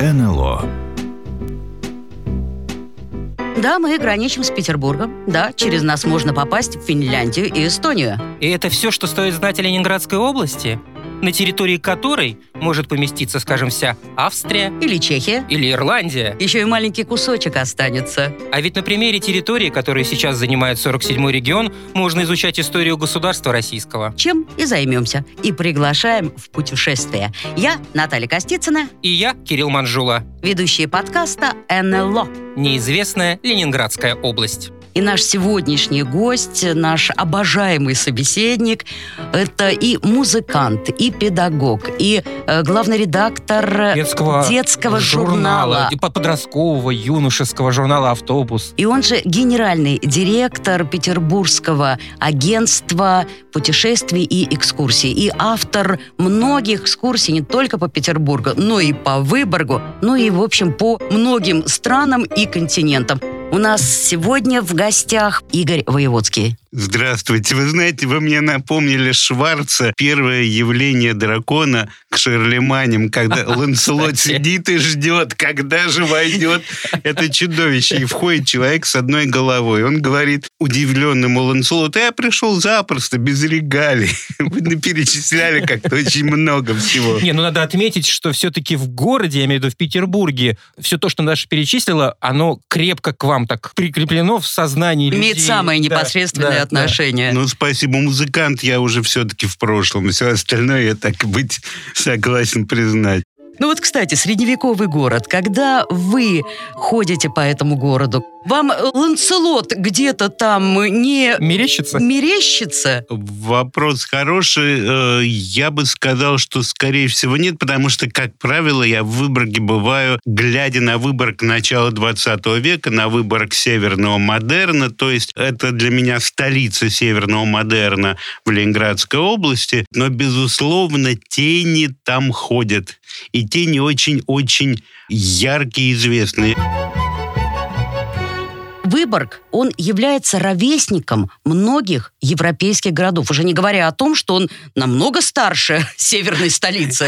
НЛО Да, мы граничим с Петербургом. Да, через нас можно попасть в Финляндию и Эстонию. И это все, что стоит знать о Ленинградской области? На территории которой может поместиться, скажем, вся Австрия Или Чехия. или Ирландия. Еще и маленький кусочек останется. А ведь на примере территории, которую сейчас занимает 47-й регион, можно изучать историю государства российского. Чем и займемся. И приглашаем в путешествие. Я Наталья Костицына, И я, Кирилл Манжула, ведущая подкаста НЛО. неизвестная Ленинградская область. И наш сегодняшний гость, наш обожаемый собеседник, это и музыкант, и педагог, и э, главный редактор детского, детского журнала. и по- подросткового, юношеского журнала «Автобус». И он же генеральный директор Петербургского агентства путешествий и экскурсий. И автор многих экскурсий не только по Петербургу, но и по Выборгу, ну и, в общем, по многим странам и континентам. У нас сегодня в гостях Игорь Воеводский. Здравствуйте. Вы знаете, вы мне напомнили Шварца, первое явление дракона к Шарлеманям, когда Ланселот сидит и ждет, когда же войдет это чудовище. И входит человек с одной головой. Он говорит удивленному Ланселоту, я пришел запросто, без регалий. Вы перечисляли как-то очень много всего. Не, ну надо отметить, что все-таки в городе, я имею в виду в Петербурге, все то, что Даша перечислила, оно крепко к вам так прикреплено в сознании Имеет людей. самое Да, непосредственное да, да. отношение. Ну, спасибо, музыкант я уже все-таки в прошлом. Все остальное я так быть согласен признать. Ну вот, кстати, средневековый город. Когда вы ходите по этому городу, вам Ланцелот где-то там не Мерещится? мерещится? Вопрос хороший. Э, Я бы сказал, что, скорее всего, нет, потому что, как правило, я в Выборге бываю, глядя на Выборг начала 20 века, на Выборг северного модерна, то есть это для меня столица северного модерна в Ленинградской области, но, безусловно, тени там ходят. И тени очень-очень яркие и известные. Выборг, он является ровесником многих европейских городов, уже не говоря о том, что он намного старше северной столицы.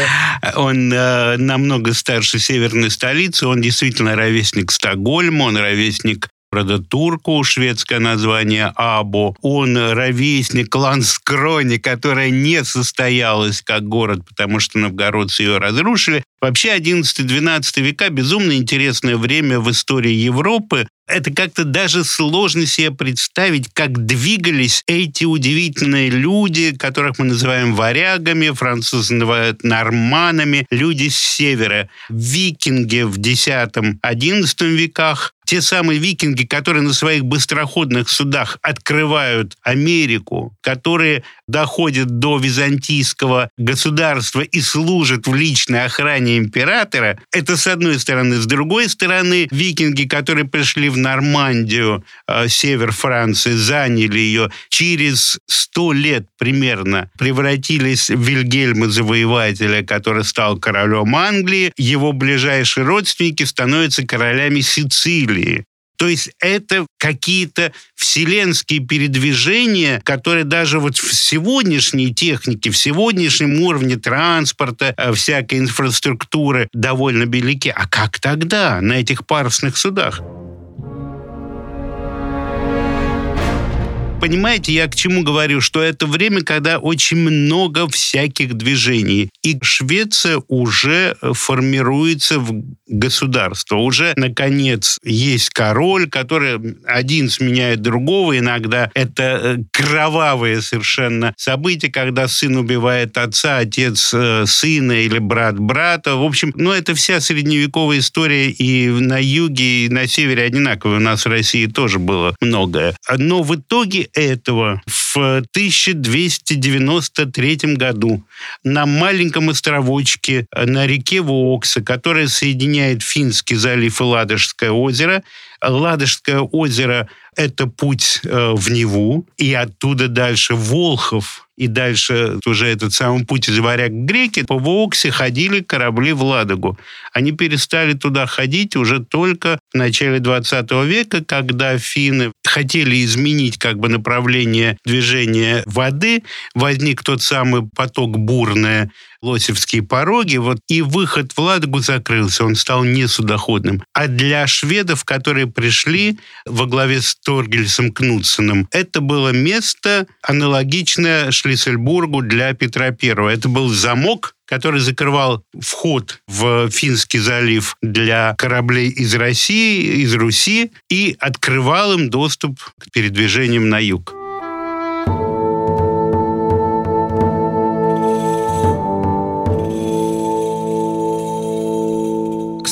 Он э, намного старше северной столицы, он действительно ровесник Стокгольма, он ровесник города Турку, шведское название Або. Он ровесник Ланскрони, которая не состоялась как город, потому что новгородцы ее разрушили. Вообще 11-12 века безумно интересное время в истории Европы. Это как-то даже сложно себе представить, как двигались эти удивительные люди, которых мы называем варягами, французы называют норманами, люди с севера. Викинги в X-XI веках, те самые викинги, которые на своих быстроходных судах открывают Америку, которые доходят до византийского государства и служат в личной охране императора, это с одной стороны. С другой стороны, викинги, которые пришли в Нормандию, э, север Франции, заняли ее, через сто лет примерно превратились в Вильгельма Завоевателя, который стал королем Англии. Его ближайшие родственники становятся королями Сицилии. То есть это какие-то вселенские передвижения, которые даже вот в сегодняшней технике, в сегодняшнем уровне транспорта, э, всякой инфраструктуры довольно велики. А как тогда на этих парусных судах? Понимаете, я к чему говорю, что это время, когда очень много всяких движений. И Швеция уже э, формируется в государство. Уже, наконец, есть король, который один сменяет другого. Иногда это э, кровавые совершенно события, когда сын убивает отца, отец э, сына или брат брата. В общем, ну, это вся средневековая история и на юге, и на севере одинаково. У нас в России тоже было многое. Но в итоге этого в 1293 году на маленьком островочке на реке Вокса, которая соединяет Финский залив и Ладожское озеро, Ладожское озеро Это путь э, в Неву, и оттуда дальше Волхов, и дальше уже этот самый путь из Варяг к Греки, по Воксе ходили корабли в Ладогу. Они перестали туда ходить уже только в начале 20 века, когда финны хотели изменить как бы направление движения воды, возник тот самый поток бурное, Лосевские пороги, вот, и выход в Ладогу закрылся, он стал несудоходным. А для шведов, которые пришли во главе с Торгельсом Кнутсеном, это было место аналогичное Шлиссельбургу для Петра I. Это был замок, который закрывал вход в Финский залив для кораблей из России, из Руси, и открывал им доступ к передвижениям на юг.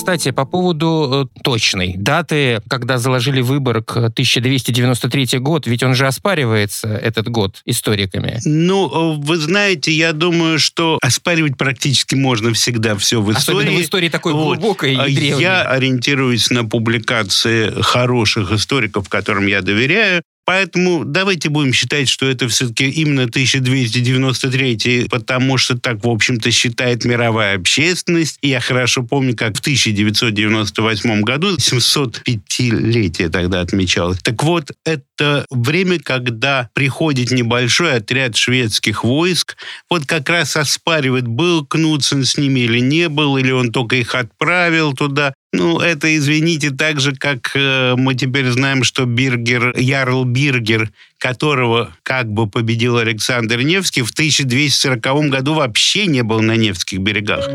Кстати, по поводу э, точной даты, когда заложили Выборг 1293 год, ведь он же оспаривается, этот год, историками. Ну, вы знаете, я думаю, что оспаривать практически можно всегда все в истории. Особенно в истории такой вот. глубокой и а древней. Я ориентируюсь на публикации хороших историков, которым я доверяю. Поэтому давайте будем считать, что это все-таки именно 1293, потому что так, в общем-то, считает мировая общественность. Я хорошо помню, как в 1998 году 705-летие тогда отмечалось. Так вот, это время, когда приходит небольшой отряд шведских войск, вот как раз оспаривает, был Кнутсен с ними или не был, или он только их отправил туда. Ну, это, извините, так же, как э, мы теперь знаем, что Биргер, Ярл Биргер, которого как бы победил Александр Невский, в 1240 году вообще не был на Невских берегах.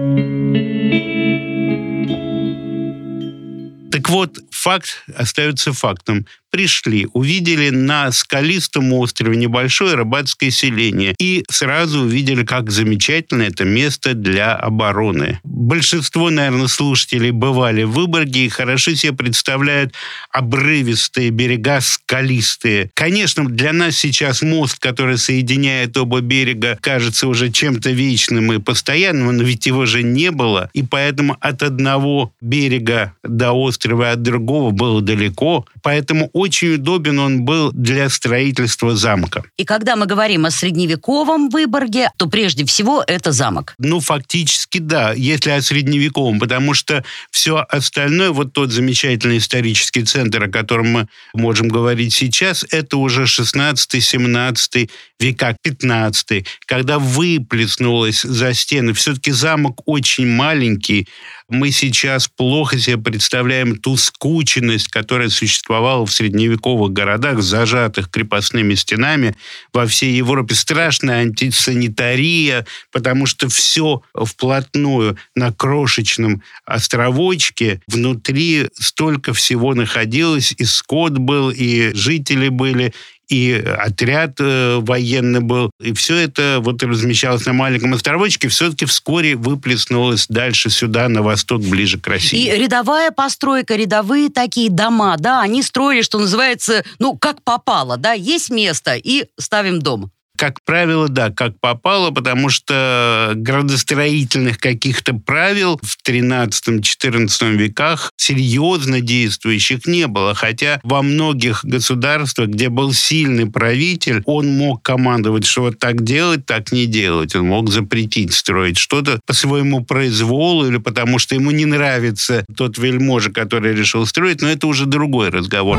Так вот, факт остается фактом пришли, увидели на скалистом острове небольшое рыбацкое селение и сразу увидели, как замечательно это место для обороны. Большинство, наверное, слушателей бывали в Выборге и хорошо себе представляют обрывистые берега, скалистые. Конечно, для нас сейчас мост, который соединяет оба берега, кажется уже чем-то вечным и постоянным, но ведь его же не было. И поэтому от одного берега до острова, от другого было далеко. Поэтому удобен он был для строительства замка. И когда мы говорим о средневековом Выборге, то прежде всего это замок. Ну, фактически да, если о средневековом, потому что все остальное, вот тот замечательный исторический центр, о котором мы можем говорить сейчас, это уже 16-17 века, 15 когда выплеснулось за стены. Все-таки замок очень маленький, мы сейчас плохо себе представляем ту скученность, которая существовала в средневековых городах, зажатых крепостными стенами во всей Европе. Страшная антисанитария, потому что все вплотную на крошечном островочке. Внутри столько всего находилось, и скот был, и жители были, и отряд э, военный был, и все это вот размещалось на маленьком островочке, все-таки вскоре выплеснулось дальше сюда, на восток, ближе к России. И рядовая постройка, рядовые такие дома, да, они строили, что называется, ну, как попало, да, есть место, и ставим дом. Как правило, да, как попало, потому что градостроительных каких-то правил в 13-14 веках серьезно действующих не было. Хотя во многих государствах, где был сильный правитель, он мог командовать, что вот так делать, так не делать. Он мог запретить строить что-то по своему произволу или потому что ему не нравится тот вельможа, который решил строить, но это уже другой разговор.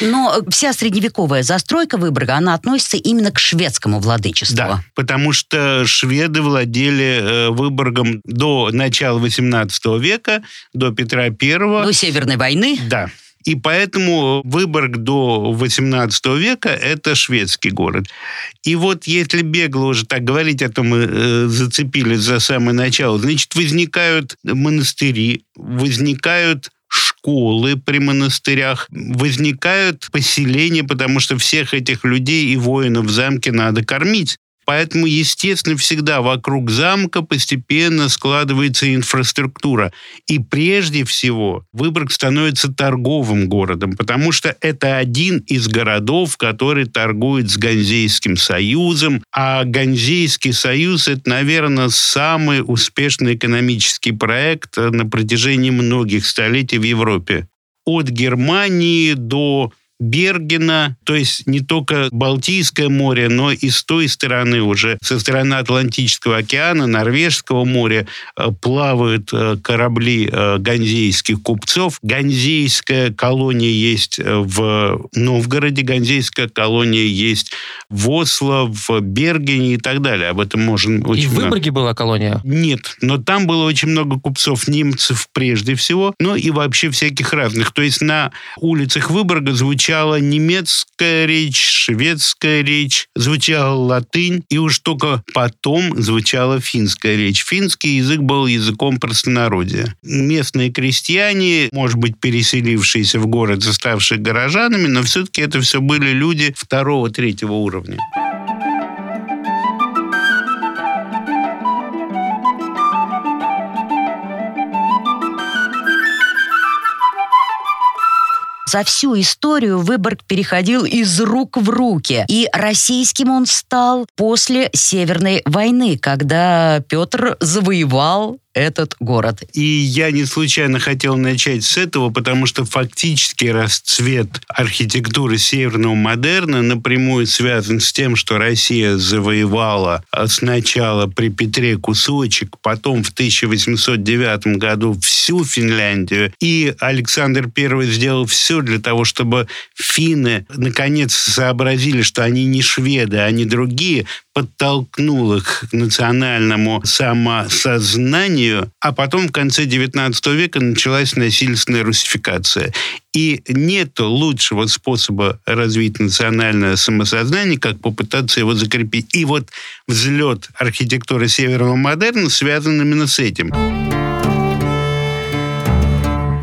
Но вся средневековая застройка Выборга, она относится именно к шведскому владычеству. Да, потому что шведы владели э, Выборгом до начала XVIII века, до Петра I. До Северной войны. Да. И поэтому Выборг до XVIII века – это шведский город. И вот если бегло уже так говорить, а то мы э, зацепились за самое начало, значит, возникают монастыри, возникают школы при монастырях, возникают поселения, потому что всех этих людей и воинов в замке надо кормить. Поэтому, естественно, всегда вокруг замка постепенно складывается инфраструктура. И прежде всего Выборг становится торговым городом, потому что это один из городов, который торгует с Ганзейским союзом. А Ганзейский союз – это, наверное, самый успешный экономический проект на протяжении многих столетий в Европе. От Германии до Бергена, то есть не только Балтийское море, но и с той стороны уже, со стороны Атлантического океана, Норвежского моря э, плавают э, корабли э, ганзейских купцов. Ганзейская колония есть в Новгороде, ганзейская колония есть в Осло, в Бергене и так далее. Об этом можно очень И в Выборге была колония? Нет, но там было очень много купцов, немцев прежде всего, но и вообще всяких разных. То есть на улицах Выборга звучит звучала немецкая речь, шведская речь, звучала латынь, и уж только потом звучала финская речь. Финский язык был языком простонародия. Местные крестьяне, может быть, переселившиеся в город, заставшие горожанами, но все-таки это все были люди второго-третьего уровня. За всю историю Выборг переходил из рук в руки. И российским он стал после Северной войны, когда Петр завоевал этот город. И я не случайно хотел начать с этого, потому что фактически расцвет архитектуры северного модерна напрямую связан с тем, что Россия завоевала сначала при Петре кусочек, потом в 1809 году всю Финляндию. И Александр I сделал все для того, чтобы финны наконец сообразили, что они не шведы, они другие, подтолкнул их к национальному самосознанию, а потом в конце XIX века началась насильственная русификация. И нет лучшего способа развить национальное самосознание, как попытаться его закрепить. И вот взлет архитектуры северного модерна связан именно с этим.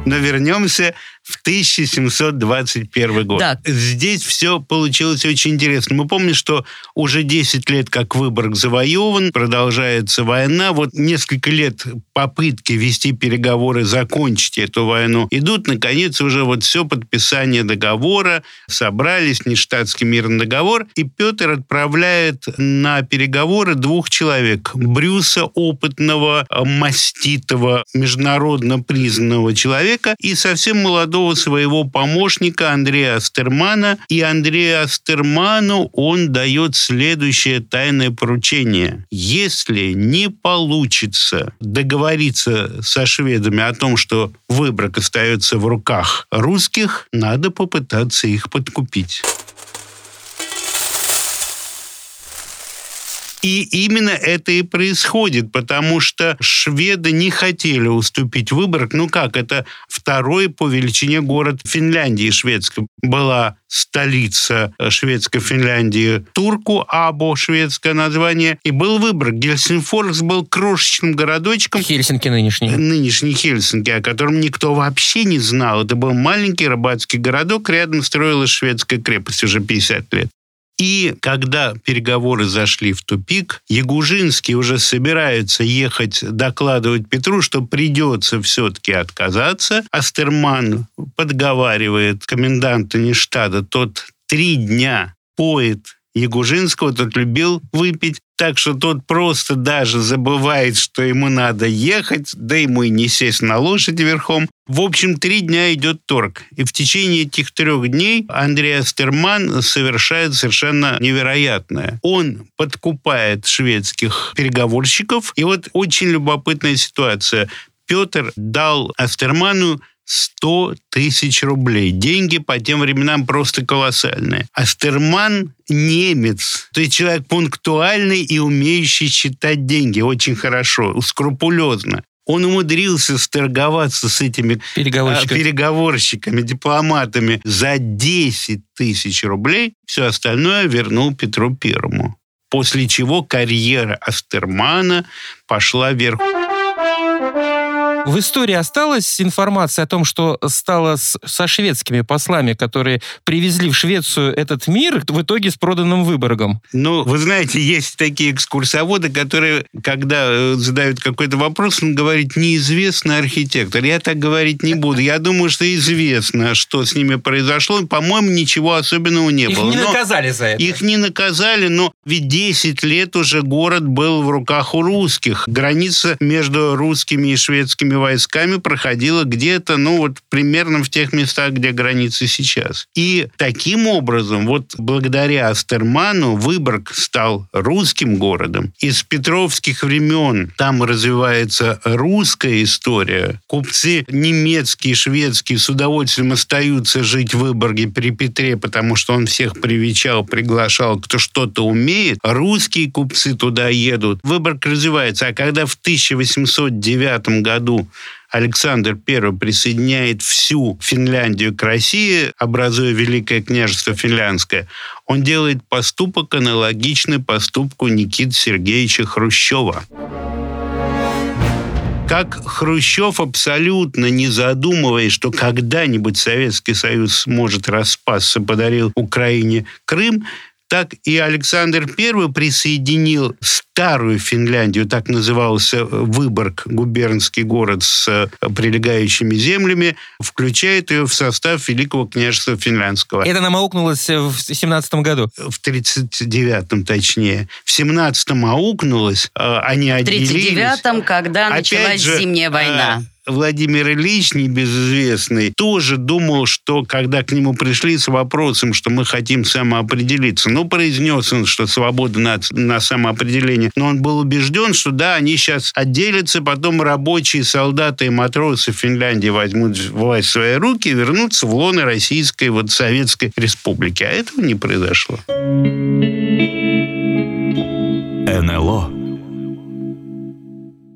Но вернемся в 1721 год. Да. Здесь все получилось очень интересно. Мы помним, что уже 10 лет как Выборг завоеван, продолжается война. Вот несколько лет попытки вести переговоры, закончить эту войну идут. Наконец уже вот все подписание договора, собрались, нештатский мирный договор, и Петр отправляет на переговоры двух человек. Брюса, опытного, маститого, международно признанного человека, и совсем молодого своего помощника Андрея Астермана, и Андрея Астерману он дает следующее тайное поручение. Если не получится договориться со шведами о том, что выбрак остается в руках русских, надо попытаться их подкупить. И именно это и происходит, потому что шведы не хотели уступить Выборг. Ну как, это второй по величине город Финляндии шведской. Была столица шведской Финляндии Турку, Або, шведское название, и был Выборг. Гельсинфоркс был крошечным городочком. Хельсинки нынешний. Нынешний Хельсинки, о котором никто вообще не знал. Это был маленький рыбацкий городок, рядом строилась шведская крепость уже 50 лет. И когда переговоры зашли в тупик, Ягужинский уже собирается ехать докладывать Петру, что придется все-таки отказаться. Астерман подговаривает коменданта Ништада, тот три дня поет Ягужинского, тот любил выпить, так что тот просто даже забывает, что ему надо ехать, да ему и не сесть на лошади верхом. В общем, три дня идет торг. И в течение этих трех дней Андрей Астерман совершает совершенно невероятное. Он подкупает шведских переговорщиков. И вот очень любопытная ситуация. Петр дал Астерману 100 тысяч рублей. Деньги по тем временам просто колоссальные. Астерман немец, то есть человек пунктуальный и умеющий считать деньги очень хорошо, скрупулезно. Он умудрился сторговаться с этими переговорщиками, переговорщиками дипломатами за 10 тысяч рублей. Все остальное вернул Петру Первому. После чего карьера Астермана пошла вверх. В истории осталась информация о том, что стало с, со шведскими послами, которые привезли в Швецию этот мир, в итоге с проданным Выборгом? Ну, вы знаете, есть такие экскурсоводы, которые, когда э, задают какой-то вопрос, он говорит, неизвестный архитектор. Я так говорить не буду. Я думаю, что известно, что с ними произошло. По-моему, ничего особенного не Их было. не Но наказали за это. Их не наказали, но ведь 10 лет уже город был в руках у русских. Граница между русскими и шведскими войсками проходила где-то, ну вот примерно в тех местах, где границы сейчас. И таким образом, вот благодаря Астерману, Выборг стал русским городом. Из петровских времен там развивается русская история. Купцы немецкие, шведские с удовольствием остаются жить в Выборге при Петре, потому что он всех привечал, приглашал, кто что-то умеет. Русские купцы туда едут. Выборг развивается. А когда в 1809 году Александр I присоединяет всю Финляндию к России, образуя Великое княжество Финляндское, он делает поступок, аналогичный поступку Никиты Сергеевича Хрущева. Как Хрущев, абсолютно не задумываясь, что когда-нибудь Советский Союз сможет распасться, подарил Украине Крым, так и Александр I присоединил старую Финляндию, так назывался Выборг, губернский город с э, прилегающими землями, включает ее в состав Великого княжества Финляндского. Это нам аукнулось в 17 году. В 39-м точнее. В 17-м аукнулось, э, они В отделились. 39-м, когда Опять началась же, Зимняя война. Владимир Ильич, небезызвестный, тоже думал, что когда к нему пришли с вопросом, что мы хотим самоопределиться, ну, произнес он, что свобода на, на самоопределение, но он был убежден, что да, они сейчас отделятся, потом рабочие, солдаты и матросы Финляндии возьмут власть в свои руки и вернутся в лоно Российской вот Советской Республики. А этого не произошло. НЛО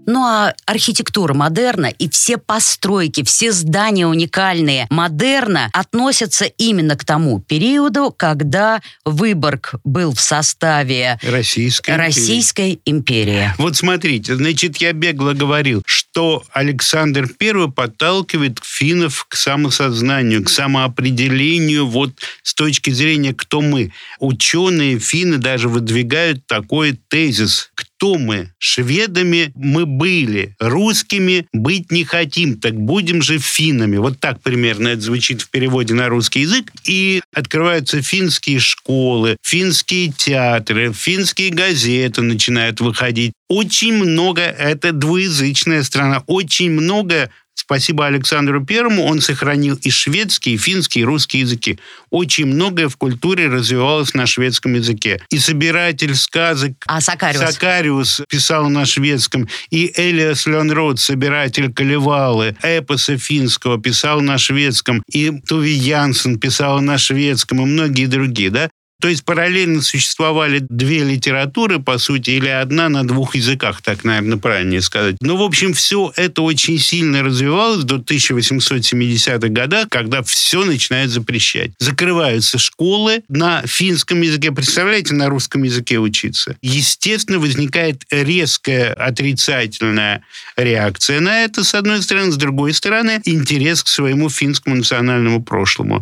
Ну а архитектура модерна и все постройки, все здания уникальные модерна относятся именно к тому периоду, когда Выборг был в составе Российской империи. Российской империи. Вот смотрите, значит, я бегло говорил, что Александр I подталкивает финнов к самосознанию, к самоопределению вот с точки зрения «кто мы?». Ученые финны даже выдвигают такой тезис кто мы? Шведами мы были, русскими быть не хотим, так будем же финнами. Вот так примерно это звучит в переводе на русский язык. И открываются финские школы, финские театры, финские газеты начинают выходить. Очень много, это двуязычная страна, очень много Спасибо Александру Первому, он сохранил и шведский, и финский, и русский языки. Очень многое в культуре развивалось на шведском языке. И собиратель сказок А Сакариус? Сакариус писал на шведском, и Элиас Ленрод, собиратель Калевалы, эпоса финского, писал на шведском, и Туви Янсен писал на шведском, и многие другие, да? То есть параллельно существовали две литературы, по сути, или одна на двух языках, так, наверное, правильнее сказать. Но, в общем, все это очень сильно развивалось до 1870-х годов, когда все начинают запрещать. Закрываются школы на финском языке. Представляете, на русском языке учиться? Естественно, возникает резкая отрицательная реакция на это, с одной стороны. С другой стороны, интерес к своему финскому национальному прошлому.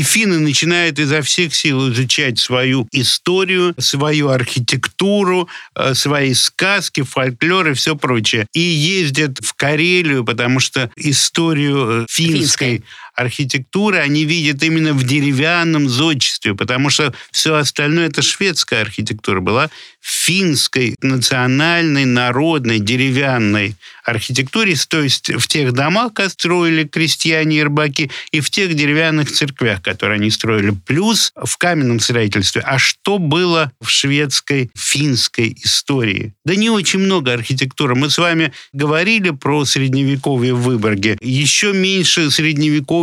И финны начинают изо всех сил изучать свою историю, свою архитектуру, э, свои сказки, фольклор и все прочее. И ездят в Карелию, потому что историю э, финской, Финской. Архитектуры они видят именно в деревянном зодчестве, потому что все остальное это шведская архитектура была финской национальной, народной, деревянной архитектуре, то есть в тех домах, которые строили крестьяне и рыбаки, и в тех деревянных церквях, которые они строили, плюс в каменном строительстве. А что было в шведской, финской истории? Да не очень много архитектуры. Мы с вами говорили про средневековье в Выборге. Еще меньше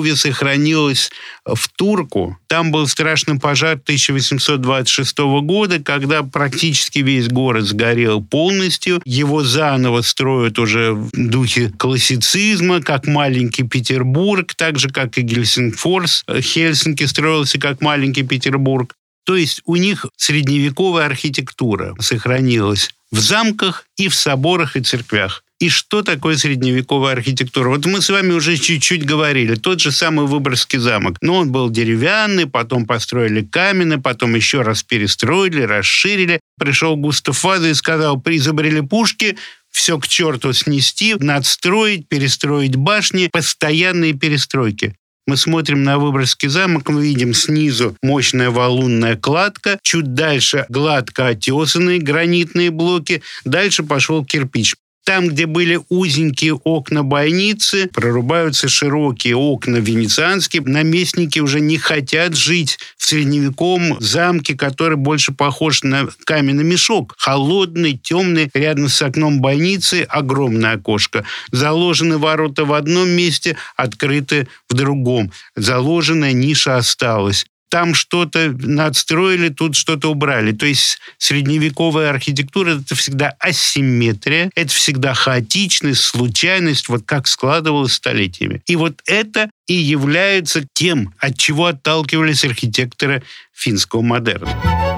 средневековья сохранилось в Турку. Там был страшный пожар 1826 года, когда практически весь город сгорел полностью. Его заново строят уже в духе классицизма, как маленький Петербург, так же, как и Гельсингфорс. Хельсинки строился как маленький Петербург. То есть у них средневековая архитектура сохранилась в замках и в соборах и церквях. И что такое средневековая архитектура? Вот мы с вами уже чуть-чуть говорили. Тот же самый Выборгский замок. Но он был деревянный, потом построили каменный, потом еще раз перестроили, расширили. Пришел Густав Ваза и сказал, изобрели пушки, все к черту снести, надстроить, перестроить башни, постоянные перестройки. Мы смотрим на Выборгский замок, мы видим снизу мощная валунная кладка, чуть дальше гладко отесанные гранитные блоки, дальше пошел кирпич. Там, где были узенькие окна бойницы, прорубаются широкие окна венецианские. Наместники уже не хотят жить в средневековом замке, который больше похож на каменный мешок. Холодный, темный, рядом с окном бойницы огромное окошко. Заложены ворота в одном месте, открыты в другом. Заложенная ниша осталась там что-то надстроили, тут что-то убрали. То есть средневековая архитектура – это всегда асимметрия, это всегда хаотичность, случайность, вот как складывалось столетиями. И вот это и является тем, от чего отталкивались архитекторы финского модерна.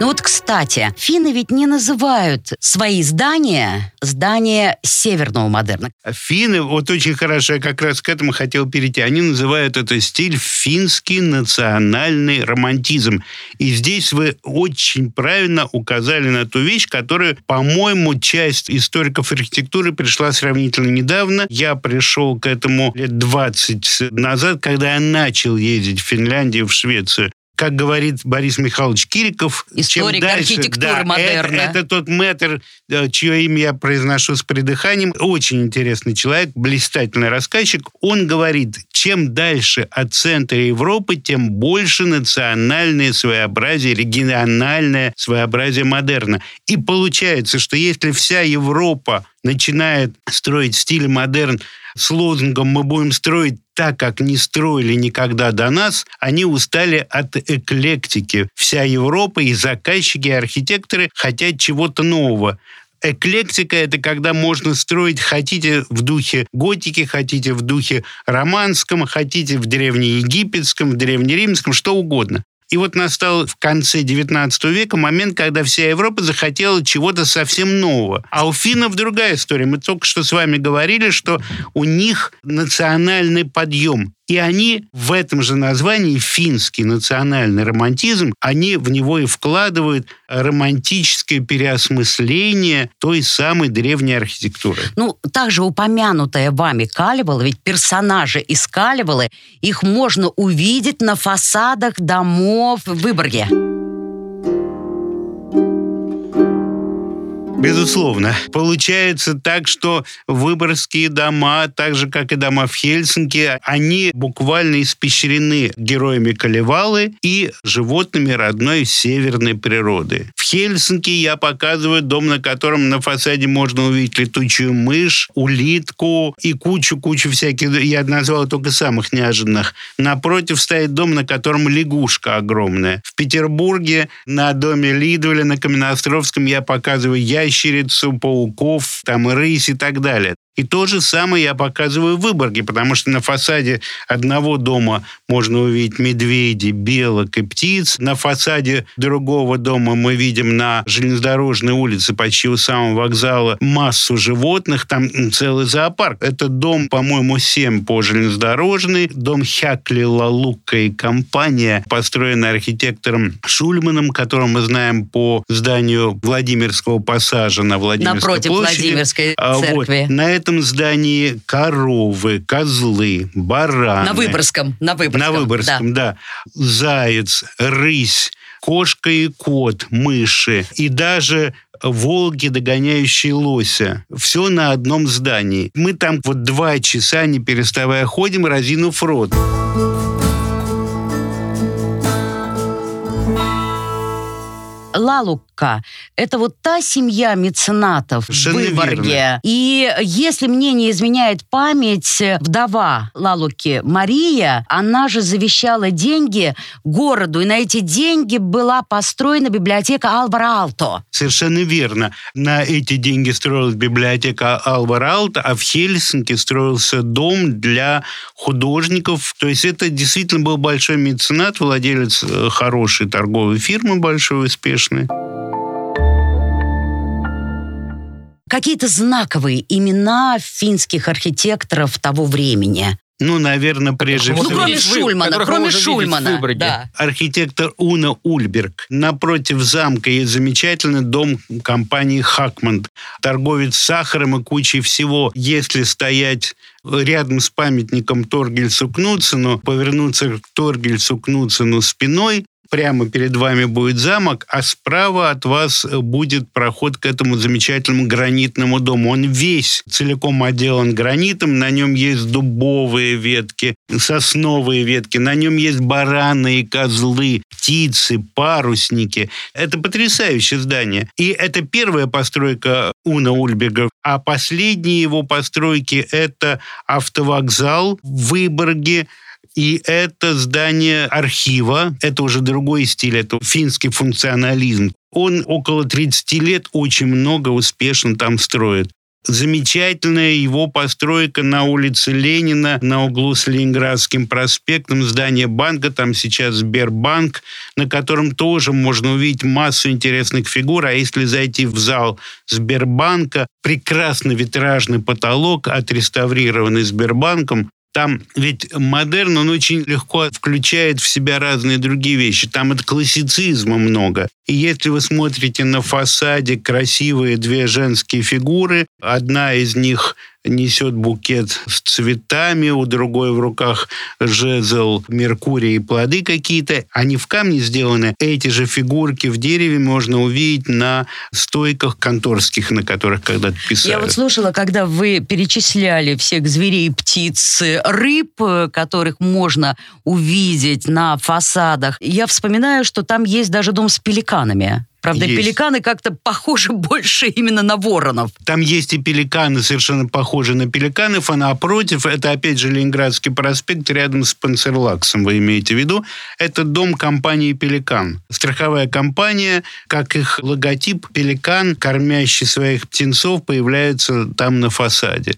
Ну вот, кстати, финны ведь не называют свои здания здания северного модерна. Финны, вот очень хорошо, я как раз к этому хотел перейти, они называют это стиль финский национальный романтизм. И здесь вы очень правильно указали на ту вещь, которая, по-моему, часть историков архитектуры пришла сравнительно недавно. Я пришел к этому лет 20 назад, когда я начал ездить в Финляндию, в Швецию как говорит Борис Михайлович Кириков, Историк чем дальше, архитектуры да, модерна. Это, это тот мэтр, э, чье имя я произношу с придыханием, очень интересный человек, блистательный рассказчик. Он говорит, чем дальше от центра Европы, тем больше национальное своеобразие, региональное своеобразие модерна. И получается, что если вся Европа начинает строить стиль модерн с лозунгом «мы будем строить так, как не строили никогда до нас», они устали от эклектики. Вся Европа и заказчики, и архитекторы хотят чего-то нового. Эклектика – это когда можно строить, хотите в духе готики, хотите в духе романском, хотите в древнеегипетском, в древнеримском, что угодно. И вот настал в конце XIX века момент, когда вся Европа захотела чего-то совсем нового. А у финнов другая история. Мы только что с вами говорили, что у них национальный подъем. И они в этом же названии финский национальный романтизм, они в него и вкладывают романтическое переосмысление той самой древней архитектуры. Ну, также упомянутая вами Калибала, ведь персонажи из Калибалы, их можно увидеть на фасадах домов в Выборге. Безусловно. Получается так, что выборгские дома, так же, как и дома в Хельсинки, они буквально испещрены героями Калевалы и животными родной северной природы. В Хельсинки я показываю дом, на котором на фасаде можно увидеть летучую мышь, улитку и кучу-кучу всяких, я назвал только самых неожиданных. Напротив стоит дом, на котором лягушка огромная. В Петербурге на доме Лидвеля на Каменноостровском я показываю ящик ящерицу, пауков, там, рысь и так далее. И то же самое я показываю в Выборге, потому что на фасаде одного дома можно увидеть медведей, белок и птиц. На фасаде другого дома мы видим на железнодорожной улице, почти у самого вокзала, массу животных. Там целый зоопарк. Это дом, по-моему, 7 по железнодорожной. Дом Хякли, Лалука и компания, построенный архитектором Шульманом, которого мы знаем по зданию Владимирского пассажа на Владимирской Напротив площади. Владимирской церкви. Вот. На этом здании коровы, козлы, бараны. На Выборгском. На Выборгском, на Выборгском да. да. Заяц, рысь, кошка и кот, мыши и даже волки, догоняющие лося. Все на одном здании. Мы там вот два часа, не переставая, ходим, разинув рот. Лалукка – это вот та семья меценатов Совершенно в Выборге. верно. И если мне не изменяет память, вдова Лалуки Мария, она же завещала деньги городу, и на эти деньги была построена библиотека Алвара Алто. Совершенно верно. На эти деньги строилась библиотека Алвара Алта, а в Хельсинки строился дом для художников. То есть это действительно был большой меценат, владелец э, хорошей торговой фирмы, большой, успешной. Какие-то знаковые имена финских архитекторов того времени. Ну, наверное, прежде Ну, Ну, всего... кроме Шульмана, кроме Шульмана. Да. архитектор Уна Ульберг. Напротив замка есть замечательный дом компании Хакман. Торговец сахаром и кучей всего. Если стоять рядом с памятником Торгельсу Кнутсену, повернуться к Торгельсу Кнутсену спиной, прямо перед вами будет замок, а справа от вас будет проход к этому замечательному гранитному дому. Он весь целиком отделан гранитом, на нем есть дубовые ветки, сосновые ветки, на нем есть бараны и козлы, птицы, парусники. Это потрясающее здание. И это первая постройка Уна Ульберга. А последние его постройки – это автовокзал в Выборге, и это здание архива, это уже другой стиль, это финский функционализм. Он около 30 лет очень много успешно там строит. Замечательная его постройка на улице Ленина, на углу с Ленинградским проспектом, здание банка, там сейчас Сбербанк, на котором тоже можно увидеть массу интересных фигур. А если зайти в зал Сбербанка, прекрасный витражный потолок, отреставрированный Сбербанком, там ведь модерн, он очень легко включает в себя разные другие вещи. Там от классицизма много. И если вы смотрите на фасаде красивые две женские фигуры, одна из них несет букет с цветами, у другой в руках жезл Меркурия и плоды какие-то. Они в камне сделаны. Эти же фигурки в дереве можно увидеть на стойках конторских, на которых когда-то писали. Я вот слушала, когда вы перечисляли всех зверей, птиц, рыб, которых можно увидеть на фасадах. Я вспоминаю, что там есть даже дом с пеликанами. Правда, Есть. пеликаны как-то похожи больше именно на воронов. Там есть и пеликаны, совершенно похожие на пеликанов, а напротив, это опять же Ленинградский проспект, рядом с Панцерлаксом, вы имеете в виду, это дом компании «Пеликан». Страховая компания, как их логотип, пеликан, кормящий своих птенцов, появляется там на фасаде.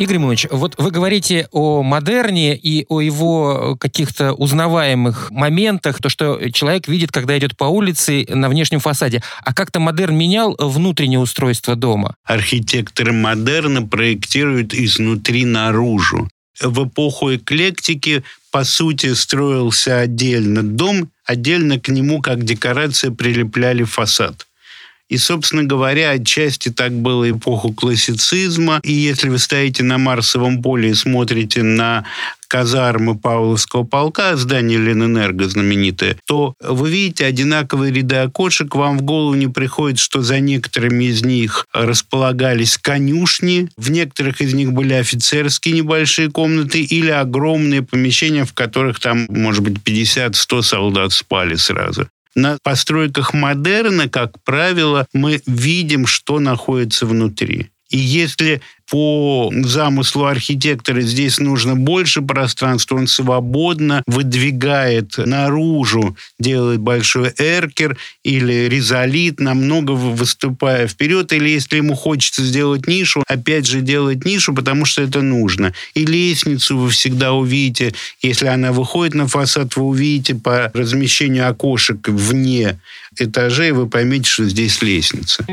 Игорь Иванович, вот вы говорите о модерне и о его каких-то узнаваемых моментах, то, что человек видит, когда идет по улице на внешнем фасаде. А как-то модерн менял внутреннее устройство дома? Архитекторы модерна проектируют изнутри наружу. В эпоху эклектики, по сути, строился отдельно дом, отдельно к нему, как декорация, прилепляли фасад. И, собственно говоря, отчасти так было эпоху классицизма. И если вы стоите на Марсовом поле и смотрите на казармы Павловского полка, здание Ленэнерго знаменитое, то вы видите одинаковые ряды окошек, вам в голову не приходит, что за некоторыми из них располагались конюшни, в некоторых из них были офицерские небольшие комнаты или огромные помещения, в которых там, может быть, 50-100 солдат спали сразу. На постройках модерна, как правило, мы видим, что находится внутри. И если по замыслу архитектора здесь нужно больше пространства, он свободно выдвигает наружу, делает большой эркер или ризолит, намного выступая вперед, или если ему хочется сделать нишу, опять же делать нишу, потому что это нужно. И лестницу вы всегда увидите, если она выходит на фасад, вы увидите по размещению окошек вне этажей, вы поймете, что здесь лестница.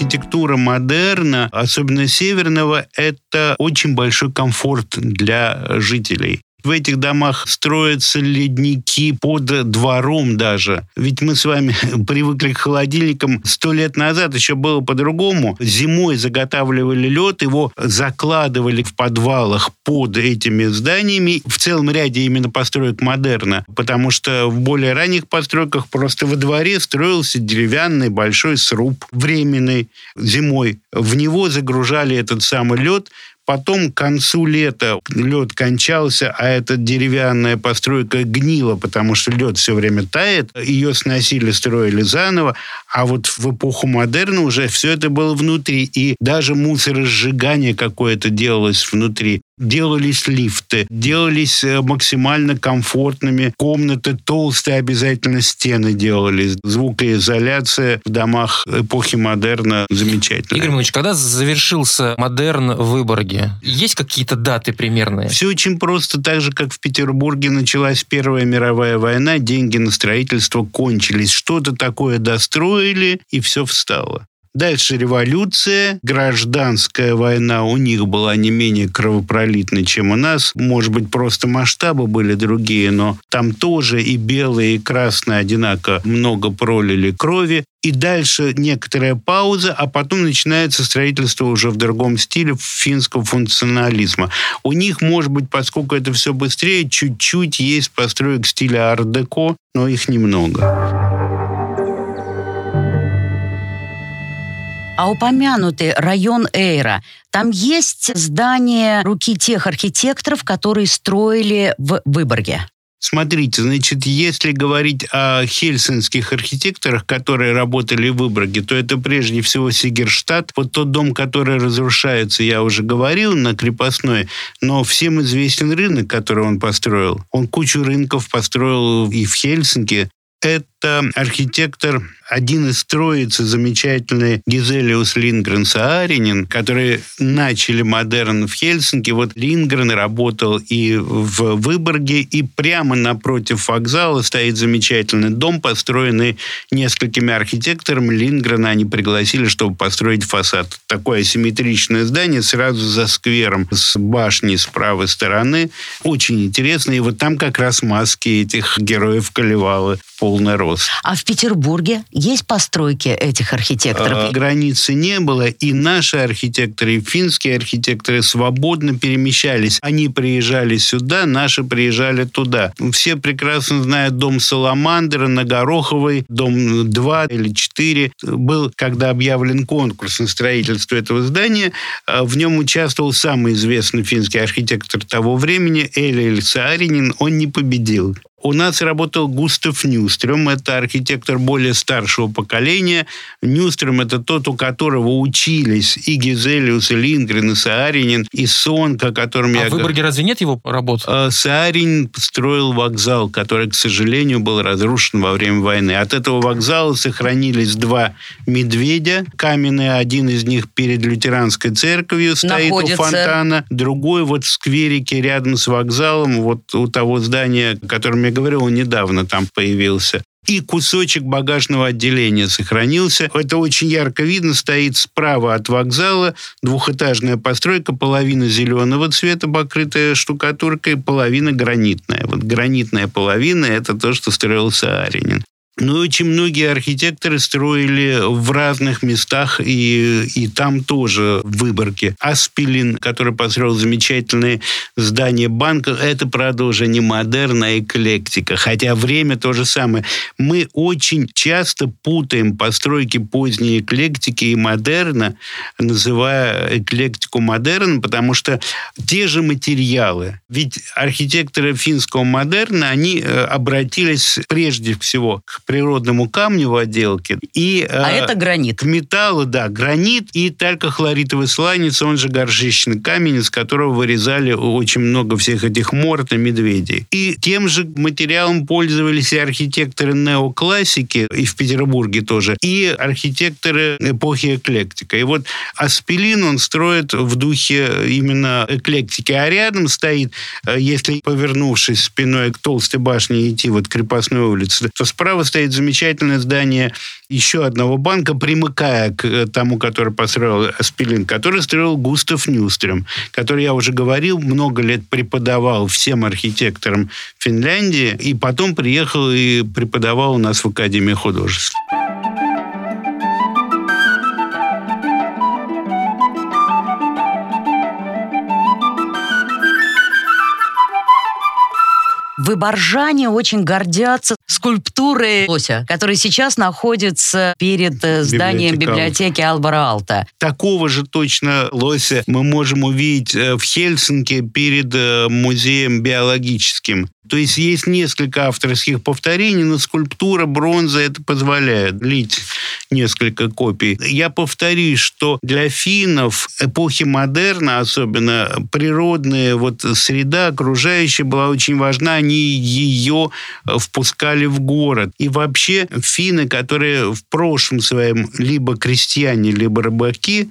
Архитектура модерна, особенно северного, это очень большой комфорт для жителей. В этих домах строятся ледники под двором даже. Ведь мы с вами привыкли к холодильникам. Сто лет назад еще было по-другому. Зимой заготавливали лед, его закладывали в подвалах под этими зданиями. В целом ряде именно построек модерна. Потому что в более ранних постройках просто во дворе строился деревянный большой сруб временный зимой. В него загружали этот самый лед, Потом к концу лета лед кончался, а эта деревянная постройка гнила, потому что лед все время тает. Ее сносили, строили заново. А вот в эпоху модерна уже все это было внутри. И даже мусоросжигание какое-то делалось внутри делались лифты, делались э, максимально комфортными комнаты, толстые обязательно стены делались, звукоизоляция в домах эпохи модерна замечательная. Игорь Иванович, когда завершился модерн в Выборге? Есть какие-то даты примерные? Все очень просто. Так же, как в Петербурге началась Первая мировая война, деньги на строительство кончились. Что-то такое достроили, и все встало. Дальше революция, гражданская война у них была не менее кровопролитной, чем у нас. Может быть, просто масштабы были другие, но там тоже и белые, и красные одинаково много пролили крови. И дальше некоторая пауза, а потом начинается строительство уже в другом стиле финского функционализма. У них, может быть, поскольку это все быстрее, чуть-чуть есть построек стиля ар-деко, но их немного. А упомянутый район Эйра, там есть здание руки тех архитекторов, которые строили в Выборге? Смотрите, значит, если говорить о хельсинских архитекторах, которые работали в Выборге, то это прежде всего Сигерштадт. Вот тот дом, который разрушается, я уже говорил, на крепостной, но всем известен рынок, который он построил. Он кучу рынков построил и в Хельсинки. Это архитектор один из троицы замечательный Гизелиус Лингрен Сааринин, которые начали модерн в Хельсинки. Вот Лингрен работал и в Выборге, и прямо напротив вокзала стоит замечательный дом, построенный несколькими архитекторами. Лингрена они пригласили, чтобы построить фасад. Такое асимметричное здание сразу за сквером с башней с правой стороны. Очень интересно. И вот там как раз маски этих героев Калевалы полный рост. А в Петербурге есть постройки этих архитекторов? А, границы не было, и наши архитекторы, и финские архитекторы свободно перемещались. Они приезжали сюда, наши приезжали туда. Все прекрасно знают дом Саламандра на Гороховой, дом 2 или 4. Был, когда объявлен конкурс на строительство этого здания, а, в нем участвовал самый известный финский архитектор того времени Эли Сааринин. Он не победил. У нас работал Густав Нюстрем, это архитектор более старшего поколения. Нюстрем – это тот, у которого учились и Гизелиус, и Лингрен, и Сааринин, и Сонка, о котором а я... в Выборге разве нет его работ? А, Саарин построил вокзал, который, к сожалению, был разрушен во время войны. От этого вокзала сохранились два медведя. Каменный, один из них перед лютеранской церковью стоит Находится. у фонтана. Другой вот в скверике рядом с вокзалом, вот у того здания, о котором я говорил, он недавно там появился. И кусочек багажного отделения сохранился. Это очень ярко видно. Стоит справа от вокзала двухэтажная постройка, половина зеленого цвета, покрытая штукатуркой, половина гранитная. Вот гранитная половина – это то, что строил Сааринин. Но очень многие архитекторы строили в разных местах, и, и там тоже в Выборге. Аспилин, который построил замечательное здание банка, это, правда, уже не модерн, а эклектика. Хотя время то же самое. Мы очень часто путаем постройки поздней эклектики и модерна, называя эклектику модерн, потому что те же материалы. Ведь архитекторы финского модерна, они э, обратились прежде всего к природному камню в отделке. И, А э, это гранит. К металлу, да, гранит и талькохлоритовый сланец, он же горшечный камень, из которого вырезали очень много всех этих морд и медведей. И тем же материалом пользовались и архитекторы неоклассики, и в Петербурге тоже, и архитекторы эпохи эклектика. И вот Аспелин он строит в духе именно эклектики. А рядом стоит, э, если повернувшись спиной к толстой башне идти вот крепостной улице, то справа стоит замечательное здание еще одного банка, примыкая к э, тому, который построил Аспелин, который строил Густав Нюстрем, который, я уже говорил, много лет преподавал всем архитекторам Финляндии, и потом приехал и преподавал у нас в Академии художеств. Выборжане очень гордятся скульптуры лося, который сейчас находится перед э, зданием библиотеки Албара Алта. Такого же точно лося мы можем увидеть э, в Хельсинки перед э, музеем биологическим. То есть есть несколько авторских повторений, но скульптура, бронза это позволяет лить несколько копий. Я повторюсь, что для финнов эпохи модерна, особенно природная вот среда окружающая была очень важна, они ее впускали в город. И вообще финны, которые в прошлом своем либо крестьяне, либо рыбаки,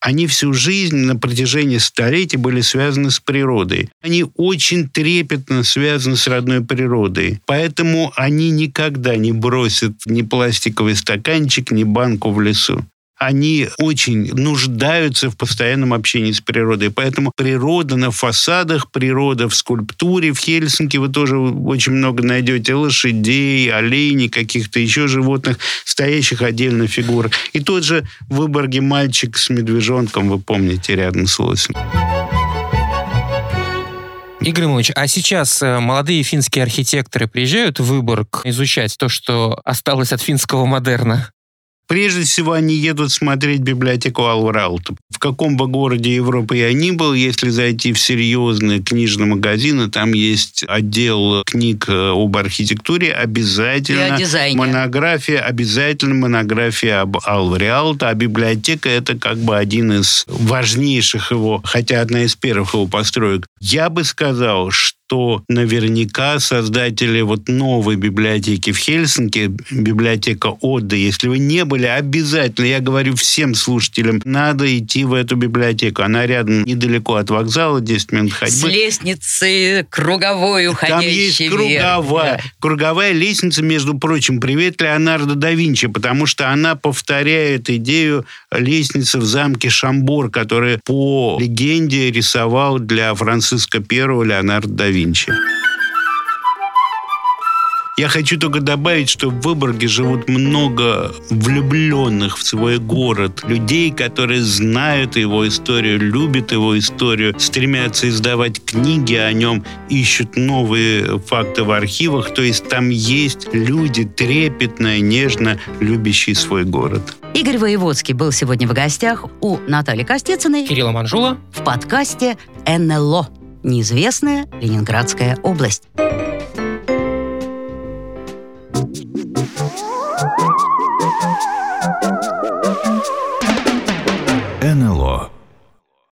они всю жизнь на протяжении столетий были связаны с природой. Они очень трепетно связаны с родной природой. Поэтому они никогда не бросят ни пластиковый стаканчик, ни банку в лесу они очень нуждаются в постоянном общении с природой. Поэтому природа на фасадах, природа в скульптуре. В Хельсинки вы тоже очень много найдете лошадей, оленей, каких-то еще животных, стоящих отдельно фигур. И тот же в Выборге мальчик с медвежонком, вы помните, рядом с лосем. Игорь Иванович, а сейчас э, молодые финские архитекторы приезжают в Выборг изучать то, что осталось от финского модерна? Прежде всего, они едут смотреть библиотеку Алваралта. В каком бы городе Европы я ни был, если зайти в серьезные книжные магазины, там есть отдел книг э, об архитектуре, обязательно монография, обязательно монография об Алвариалта, а библиотека это как бы один из важнейших его, хотя одна из первых его построек. Я бы сказал, что наверняка создатели вот новой библиотеки в Хельсинки, библиотека Отда, если вы не были, обязательно, я говорю всем слушателям, надо идти в эту библиотеку. Она рядом недалеко от вокзала, 10 минут С ходьбы. лестницы круговой Там уходящей есть вверх, круговая, да. круговая лестница, между прочим, привет Леонардо да Винчи, потому что она повторяет идею лестницы в замке Шамбор, который по легенде рисовал для Франциска I Леонардо да Винчи. Я хочу только добавить, что в Выборге живут много влюбленных в свой город людей, которые знают его историю, любят его историю, стремятся издавать книги о нем, ищут новые факты в архивах. То есть там есть люди трепетно и нежно любящие свой город. Игорь Воеводский был сегодня в гостях у Натальи Костицыной Кирилла Манжула. в подкасте «НЛО. Неизвестная Ленинградская область.